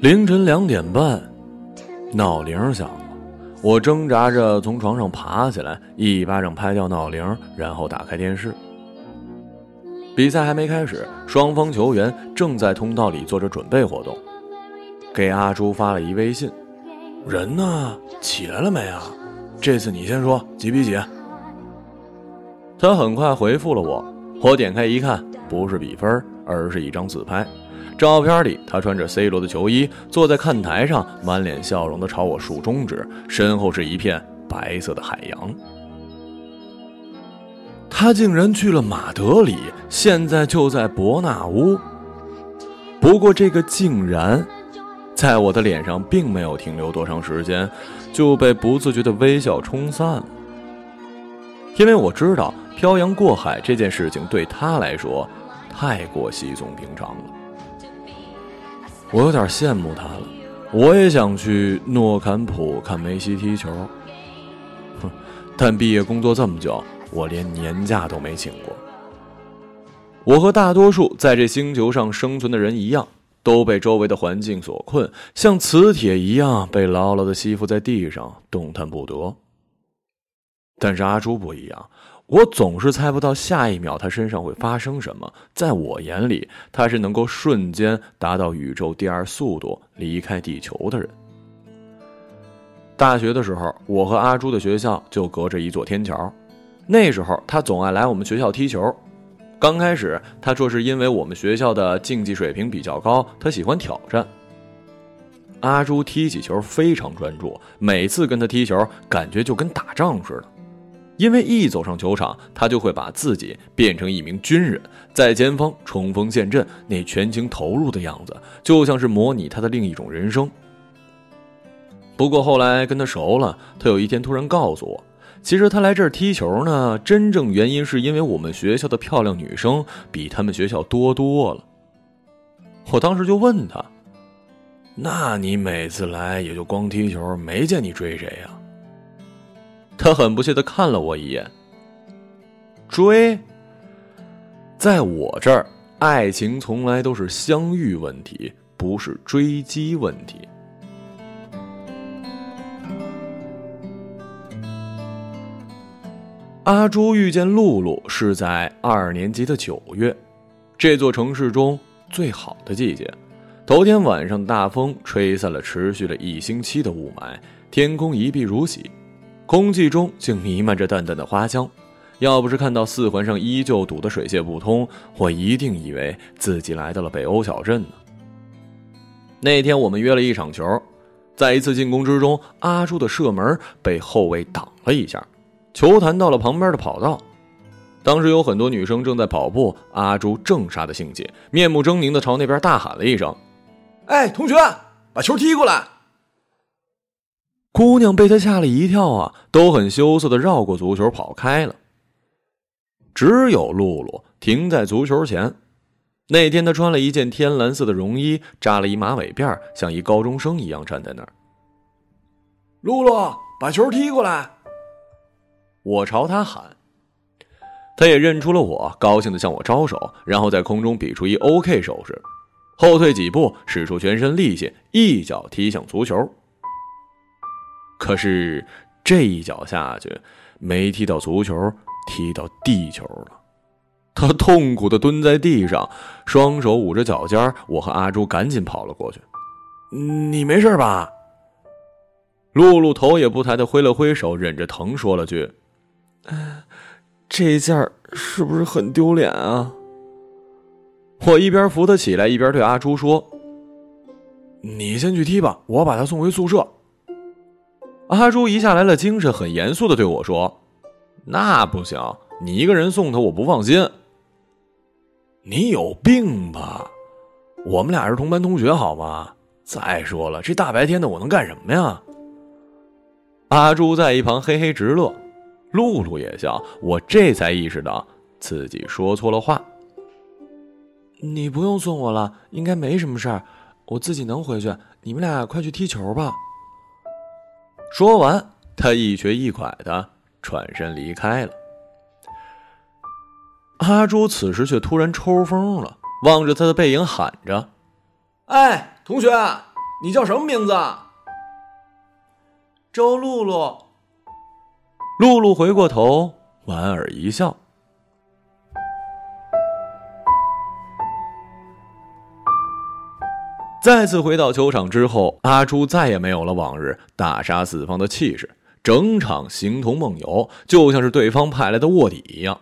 凌晨两点半，闹铃响了。我挣扎着从床上爬起来，一巴掌拍掉闹铃，然后打开电视。比赛还没开始，双方球员正在通道里做着准备活动。给阿朱发了一微信：“人呢？起来了没啊？这次你先说，几比几？”他很快回复了我。我点开一看，不是比分，而是一张自拍。照片里，他穿着 C 罗的球衣，坐在看台上，满脸笑容地朝我竖中指，身后是一片白色的海洋。他竟然去了马德里，现在就在伯纳乌。不过，这个竟然，在我的脸上并没有停留多长时间，就被不自觉的微笑冲散了。因为我知道，漂洋过海这件事情对他来说，太过稀松平常了。我有点羡慕他了，我也想去诺坎普看梅西踢球。哼，但毕业工作这么久，我连年假都没请过。我和大多数在这星球上生存的人一样，都被周围的环境所困，像磁铁一样被牢牢的吸附在地上，动弹不得。但是阿朱不一样。我总是猜不到下一秒他身上会发生什么。在我眼里，他是能够瞬间达到宇宙第二速度离开地球的人。大学的时候，我和阿朱的学校就隔着一座天桥。那时候他总爱来我们学校踢球。刚开始他说是因为我们学校的竞技水平比较高，他喜欢挑战。阿朱踢起球非常专注，每次跟他踢球感觉就跟打仗似的。因为一走上球场，他就会把自己变成一名军人，在前方冲锋陷阵，那全情投入的样子，就像是模拟他的另一种人生。不过后来跟他熟了，他有一天突然告诉我，其实他来这儿踢球呢，真正原因是因为我们学校的漂亮女生比他们学校多多了。我当时就问他：“那你每次来也就光踢球，没见你追谁呀？”他很不屑的看了我一眼。追，在我这儿，爱情从来都是相遇问题，不是追击问题。阿朱遇见露露是在二年级的九月，这座城市中最好的季节。头天晚上大风吹散了持续了一星期的雾霾，天空一碧如洗。空气中竟弥漫着淡淡的花香，要不是看到四环上依旧堵得水泄不通，我一定以为自己来到了北欧小镇呢。那天我们约了一场球，在一次进攻之中，阿朱的射门被后卫挡了一下，球弹到了旁边的跑道。当时有很多女生正在跑步，阿朱正杀的兴起，面目狰狞的朝那边大喊了一声：“哎，同学，把球踢过来！”姑娘被他吓了一跳啊，都很羞涩的绕过足球跑开了。只有露露停在足球前。那天她穿了一件天蓝色的绒衣，扎了一马尾辫，像一高中生一样站在那儿。露露，把球踢过来！我朝她喊。她也认出了我，高兴的向我招手，然后在空中比出一 OK 手势，后退几步，使出全身力气，一脚踢向足球。可是这一脚下去，没踢到足球，踢到地球了。他痛苦的蹲在地上，双手捂着脚尖。我和阿朱赶紧跑了过去。你没事吧？露露头也不抬的挥了挥手，忍着疼说了句：“这下是不是很丢脸啊？”我一边扶他起来，一边对阿朱说：“你先去踢吧，我把他送回宿舍。”阿朱一下来了精神，很严肃的对我说：“那不行，你一个人送他，我不放心。你有病吧？我们俩是同班同学，好吗？再说了，这大白天的，我能干什么呀？”阿朱在一旁嘿嘿直乐，露露也笑。我这才意识到自己说错了话。你不用送我了，应该没什么事儿，我自己能回去。你们俩快去踢球吧。说完，他一瘸一拐的转身离开了。阿朱此时却突然抽风了，望着他的背影喊着：“哎，同学，你叫什么名字？周露露。露露回过头，莞尔一笑。再次回到球场之后，阿朱再也没有了往日大杀四方的气势，整场形同梦游，就像是对方派来的卧底一样。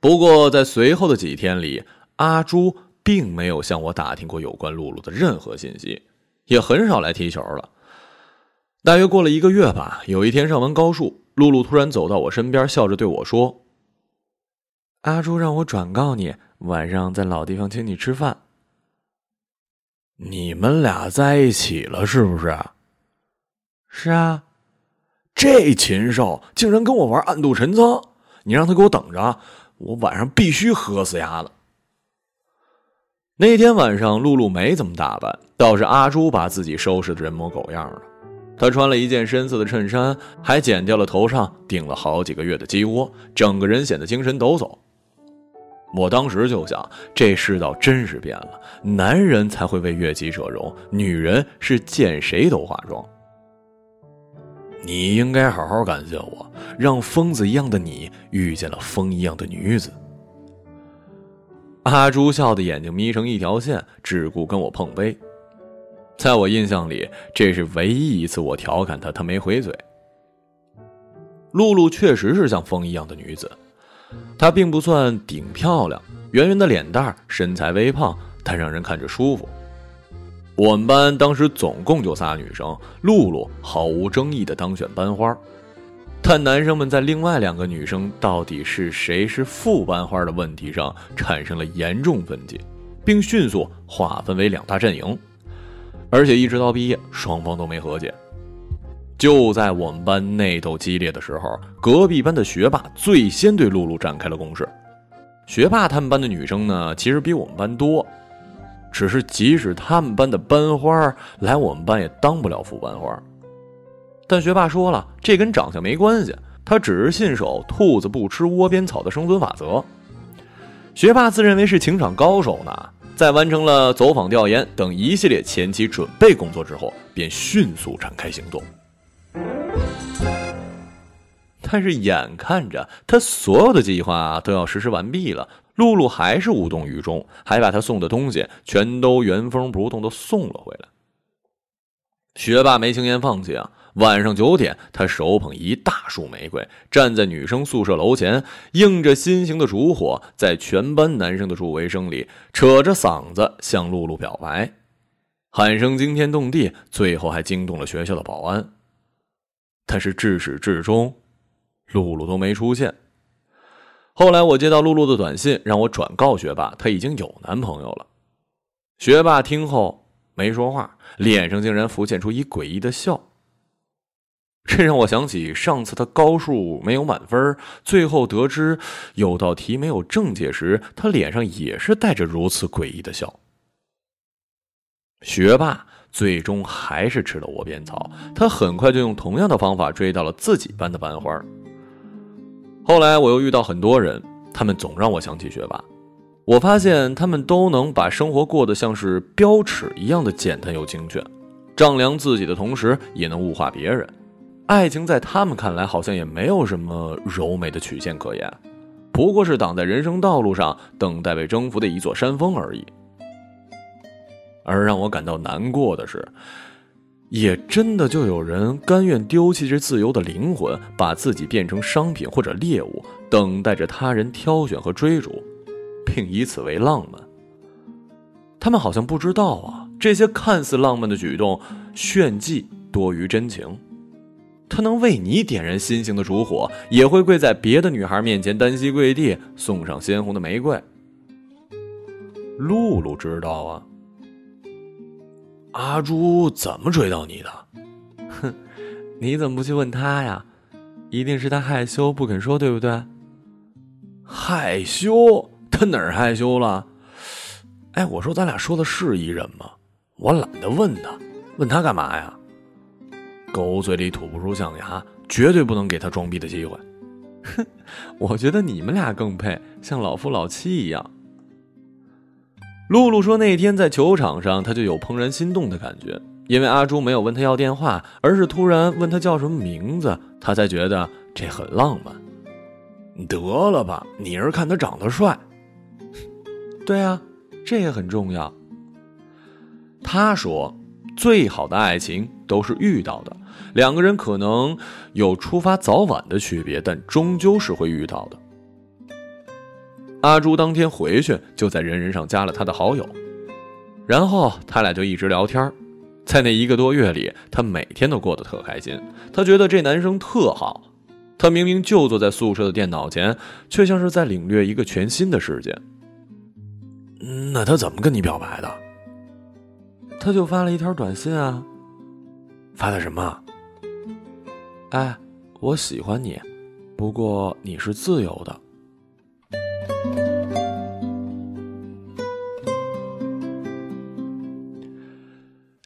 不过，在随后的几天里，阿朱并没有向我打听过有关露露的任何信息，也很少来踢球了。大约过了一个月吧，有一天上完高数，露露突然走到我身边，笑着对我说：“阿朱让我转告你，晚上在老地方请你吃饭。”你们俩在一起了是不是？是啊，这禽兽竟然跟我玩暗度陈仓！你让他给我等着，我晚上必须喝死丫的。那天晚上，露露没怎么打扮，倒是阿朱把自己收拾的人模狗样了。她穿了一件深色的衬衫，还剪掉了头上顶了好几个月的鸡窝，整个人显得精神抖擞。我当时就想，这世道真是变了，男人才会为悦己者容，女人是见谁都化妆。你应该好好感谢我，让疯子一样的你遇见了风一样的女子。阿朱笑的眼睛眯成一条线，只顾跟我碰杯。在我印象里，这是唯一一次我调侃他，他没回嘴。露露确实是像风一样的女子。她并不算顶漂亮，圆圆的脸蛋，身材微胖，但让人看着舒服。我们班当时总共就仨女生，露露毫无争议的当选班花，但男生们在另外两个女生到底是谁是副班花的问题上产生了严重分歧，并迅速划分为两大阵营，而且一直到毕业，双方都没和解。就在我们班内斗激烈的时候，隔壁班的学霸最先对露露展开了攻势。学霸他们班的女生呢，其实比我们班多，只是即使他们班的班花来我们班，也当不了副班花。但学霸说了，这跟长相没关系，他只是信守“兔子不吃窝边草”的生存法则。学霸自认为是情场高手呢，在完成了走访调研等一系列前期准备工作之后，便迅速展开行动。但是眼看着他所有的计划都要实施完毕了，露露还是无动于衷，还把他送的东西全都原封不动的送了回来。学霸没轻言放弃啊！晚上九点，他手捧一大束玫瑰，站在女生宿舍楼前，映着心形的烛火，在全班男生的助威声里，扯着嗓子向露露表白，喊声惊天动地，最后还惊动了学校的保安。但是至始至终。露露都没出现。后来我接到露露的短信，让我转告学霸，她已经有男朋友了。学霸听后没说话，脸上竟然浮现出一诡异的笑。这让我想起上次他高数没有满分，最后得知有道题没有正解时，他脸上也是带着如此诡异的笑。学霸最终还是吃了窝边草，他很快就用同样的方法追到了自己班的班花。后来我又遇到很多人，他们总让我想起学霸。我发现他们都能把生活过得像是标尺一样的简单又精确，丈量自己的同时也能物化别人。爱情在他们看来好像也没有什么柔美的曲线可言，不过是挡在人生道路上等待被征服的一座山峰而已。而让我感到难过的是。也真的就有人甘愿丢弃这自由的灵魂，把自己变成商品或者猎物，等待着他人挑选和追逐，并以此为浪漫。他们好像不知道啊，这些看似浪漫的举动，炫技多于真情。他能为你点燃心形的烛火，也会跪在别的女孩面前单膝跪地，送上鲜红的玫瑰。露露知道啊。阿朱怎么追到你的？哼，你怎么不去问他呀？一定是他害羞不肯说，对不对？害羞？他哪儿害羞了？哎，我说咱俩说的是一人吗？我懒得问他，问他干嘛呀？狗嘴里吐不出象牙，绝对不能给他装逼的机会。哼，我觉得你们俩更配，像老夫老妻一样。露露说，那天在球场上，她就有怦然心动的感觉，因为阿朱没有问她要电话，而是突然问她叫什么名字，她才觉得这很浪漫。得了吧，你是看他长得帅？对啊，这也很重要。他说，最好的爱情都是遇到的，两个人可能有出发早晚的区别，但终究是会遇到的。阿朱当天回去就在人人上加了他的好友，然后他俩就一直聊天在那一个多月里，他每天都过得特开心。他觉得这男生特好，他明明就坐在宿舍的电脑前，却像是在领略一个全新的世界。那他怎么跟你表白的？他就发了一条短信啊，发的什么？哎，我喜欢你，不过你是自由的。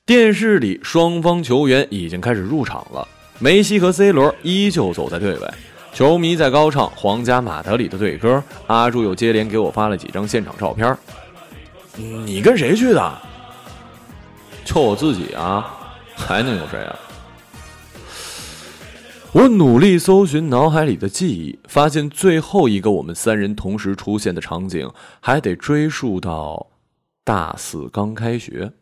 电视里，双方球员已经开始入场了。梅西和 C 罗依旧走在队尾，球迷在高唱皇家马德里的队歌。阿朱又接连给我发了几张现场照片。你跟谁去的？就我自己啊，还能有谁啊？我努力搜寻脑海里的记忆，发现最后一个我们三人同时出现的场景，还得追溯到大四刚开学。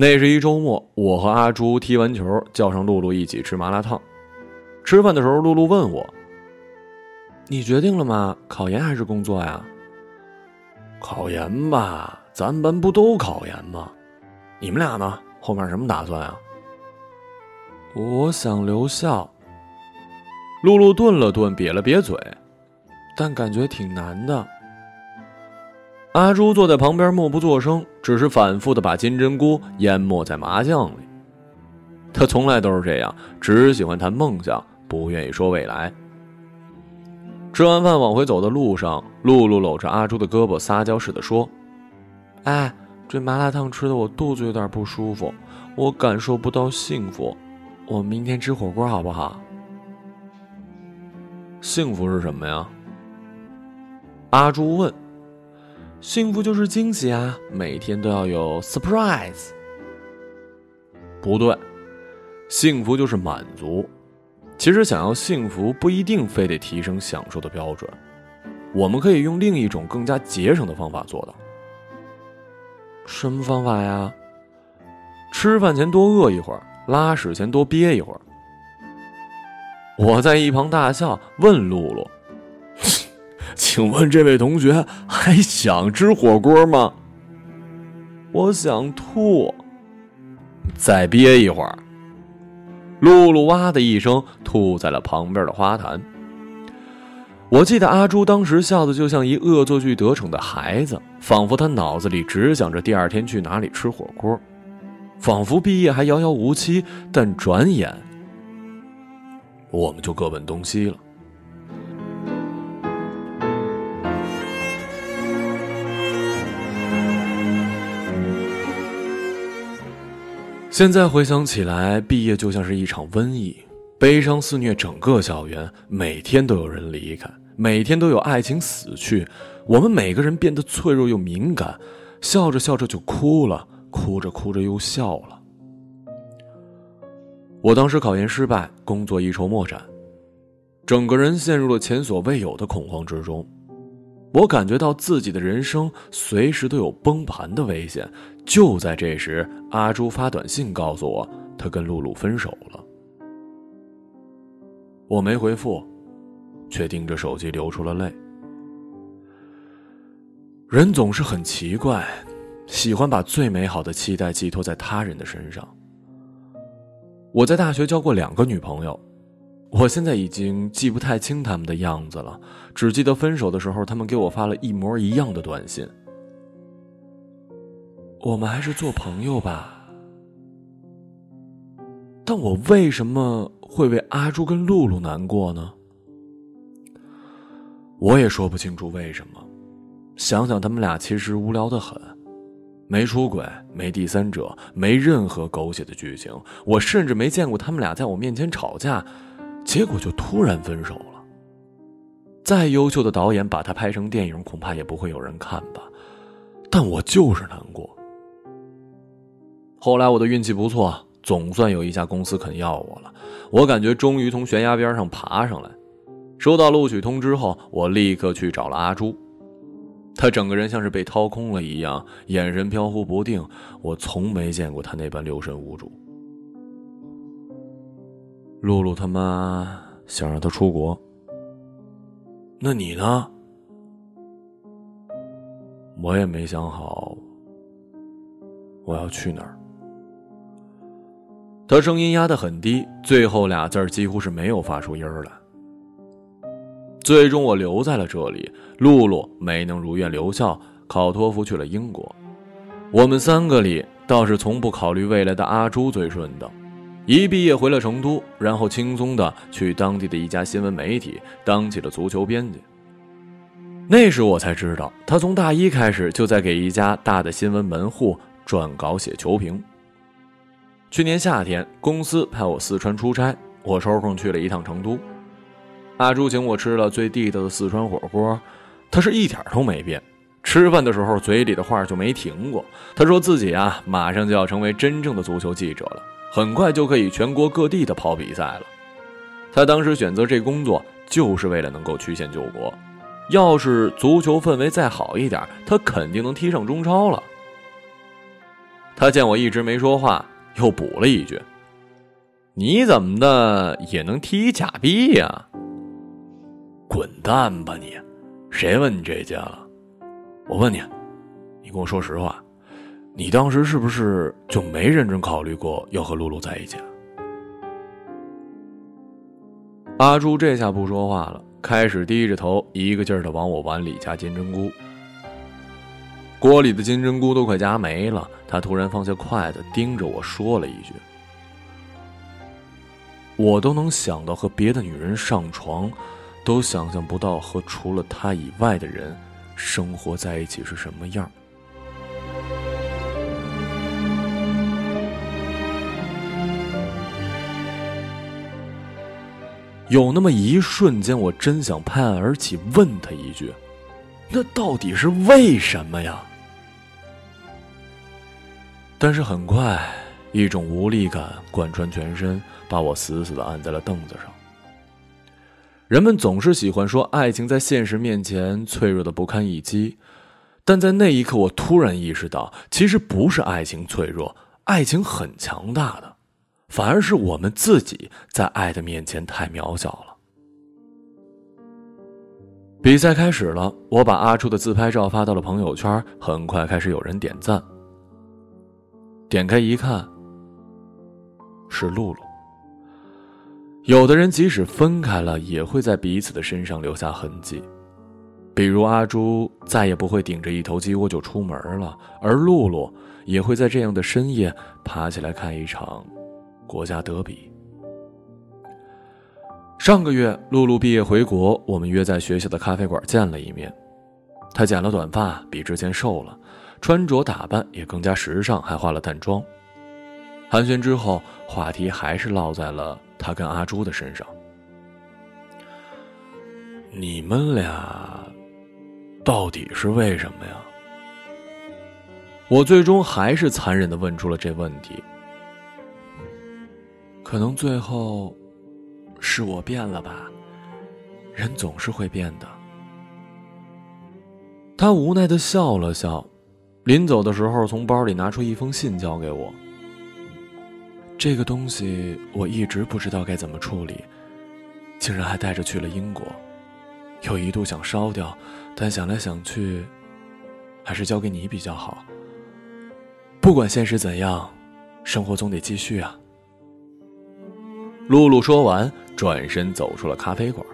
那是一周末，我和阿朱踢完球，叫上露露一起吃麻辣烫。吃饭的时候，露露问我：“你决定了吗？考研还是工作呀？”“考研吧，咱班不都考研吗？你们俩呢？后面什么打算啊？”“我想留校。”露露顿了顿，瘪了瘪嘴，但感觉挺难的。阿朱坐在旁边默不作声，只是反复的把金针菇淹没在麻酱里。他从来都是这样，只喜欢谈梦想，不愿意说未来。吃完饭往回走的路上，露露搂着阿朱的胳膊，撒娇似的说：“哎，这麻辣烫吃的我肚子有点不舒服，我感受不到幸福。我们明天吃火锅好不好？”幸福是什么呀？阿朱问。幸福就是惊喜啊！每天都要有 surprise。不对，幸福就是满足。其实想要幸福，不一定非得提升享受的标准，我们可以用另一种更加节省的方法做到。什么方法呀？吃饭前多饿一会儿，拉屎前多憋一会儿。我在一旁大笑，问露露。请问这位同学还想吃火锅吗？我想吐，再憋一会儿。露露哇的一声吐在了旁边的花坛。我记得阿朱当时笑的就像一恶作剧得逞的孩子，仿佛他脑子里只想着第二天去哪里吃火锅，仿佛毕业还遥遥无期。但转眼，我们就各奔东西了。现在回想起来，毕业就像是一场瘟疫，悲伤肆虐整个校园。每天都有人离开，每天都有爱情死去。我们每个人变得脆弱又敏感，笑着笑着就哭了，哭着哭着又笑了。我当时考研失败，工作一筹莫展，整个人陷入了前所未有的恐慌之中。我感觉到自己的人生随时都有崩盘的危险。就在这时，阿朱发短信告诉我，他跟露露分手了。我没回复，却盯着手机流出了泪。人总是很奇怪，喜欢把最美好的期待寄托在他人的身上。我在大学交过两个女朋友。我现在已经记不太清他们的样子了，只记得分手的时候，他们给我发了一模一样的短信。我们还是做朋友吧。但我为什么会为阿朱跟露露难过呢？我也说不清楚为什么。想想他们俩其实无聊的很，没出轨，没第三者，没任何狗血的剧情。我甚至没见过他们俩在我面前吵架。结果就突然分手了。再优秀的导演把它拍成电影，恐怕也不会有人看吧。但我就是难过。后来我的运气不错，总算有一家公司肯要我了。我感觉终于从悬崖边上爬上来。收到录取通知后，我立刻去找了阿朱。他整个人像是被掏空了一样，眼神飘忽不定。我从没见过他那般六神无主。露露他妈想让他出国，那你呢？我也没想好我要去哪儿。他声音压得很低，最后俩字几乎是没有发出音儿来。最终我留在了这里，露露没能如愿留校，考托福去了英国。我们三个里，倒是从不考虑未来的阿朱最顺的，一毕业回了成都，然后轻松的去当地的一家新闻媒体当起了足球编辑。那时我才知道，他从大一开始就在给一家大的新闻门户撰稿写球评。去年夏天，公司派我四川出差，我抽空去了一趟成都。阿朱请我吃了最地道的四川火锅，他是一点都没变。吃饭的时候嘴里的话就没停过。他说自己啊，马上就要成为真正的足球记者了，很快就可以全国各地的跑比赛了。他当时选择这工作就是为了能够曲线救国。要是足球氛围再好一点，他肯定能踢上中超了。他见我一直没说话。又补了一句：“你怎么的也能踢假币呀？滚蛋吧你！谁问你这些了？我问你，你跟我说实话，你当时是不是就没认真考虑过要和露露在一起？”阿朱这下不说话了，开始低着头，一个劲儿的往我碗里加金针菇。锅里的金针菇都快夹没了，他突然放下筷子，盯着我说了一句：“我都能想到和别的女人上床，都想象不到和除了他以外的人生活在一起是什么样。”有那么一瞬间，我真想拍案而起，问他一句：“那到底是为什么呀？”但是很快，一种无力感贯穿全身，把我死死的按在了凳子上。人们总是喜欢说爱情在现实面前脆弱的不堪一击，但在那一刻，我突然意识到，其实不是爱情脆弱，爱情很强大的，反而是我们自己在爱的面前太渺小了。比赛开始了，我把阿初的自拍照发到了朋友圈，很快开始有人点赞。点开一看，是露露。有的人即使分开了，也会在彼此的身上留下痕迹，比如阿朱再也不会顶着一头鸡窝就出门了，而露露也会在这样的深夜爬起来看一场国家德比。上个月，露露毕业回国，我们约在学校的咖啡馆见了一面。她剪了短发，比之前瘦了。穿着打扮也更加时尚，还化了淡妆。寒暄之后，话题还是落在了他跟阿朱的身上。你们俩到底是为什么呀？我最终还是残忍的问出了这问题。可能最后是我变了吧，人总是会变的。他无奈的笑了笑。临走的时候，从包里拿出一封信交给我。这个东西我一直不知道该怎么处理，竟然还带着去了英国。有一度想烧掉，但想来想去，还是交给你比较好。不管现实怎样，生活总得继续啊。露露说完，转身走出了咖啡馆。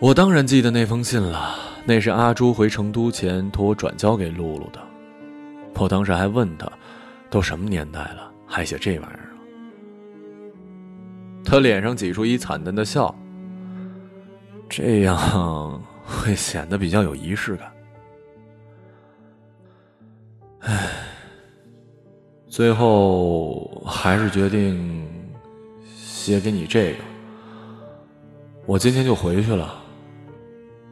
我当然记得那封信了。那是阿朱回成都前托我转交给露露的，我当时还问他，都什么年代了，还写这玩意儿？他脸上挤出一惨淡的笑，这样会显得比较有仪式感。唉，最后还是决定接给你这个。我今天就回去了。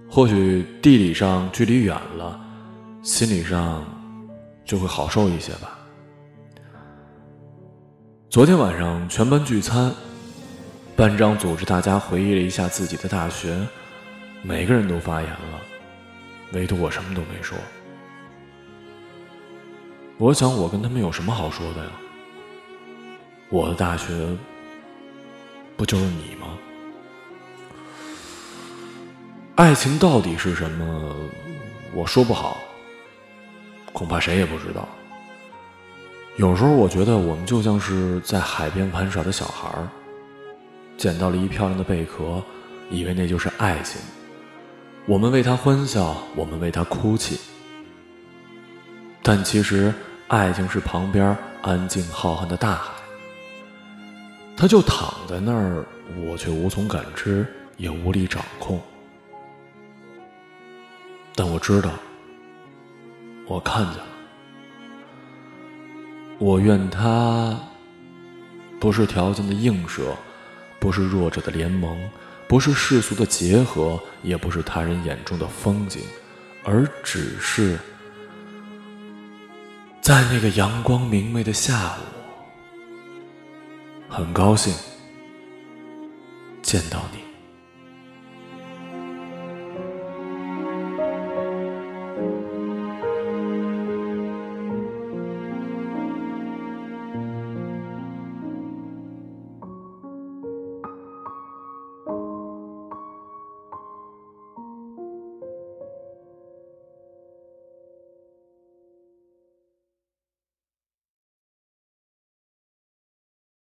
或许地理上距离远了，心理上就会好受一些吧。昨天晚上全班聚餐，班长组织大家回忆了一下自己的大学，每个人都发言了，唯独我什么都没说。我想，我跟他们有什么好说的呀？我的大学不就是你吗？爱情到底是什么？我说不好，恐怕谁也不知道。有时候我觉得我们就像是在海边玩耍的小孩儿，捡到了一漂亮的贝壳，以为那就是爱情。我们为他欢笑，我们为他哭泣。但其实，爱情是旁边安静浩瀚的大海，他就躺在那儿，我却无从感知，也无力掌控。但我知道，我看见了。我愿他不是条件的映射，不是弱者的联盟，不是世俗的结合，也不是他人眼中的风景，而只是在那个阳光明媚的下午，很高兴见到你。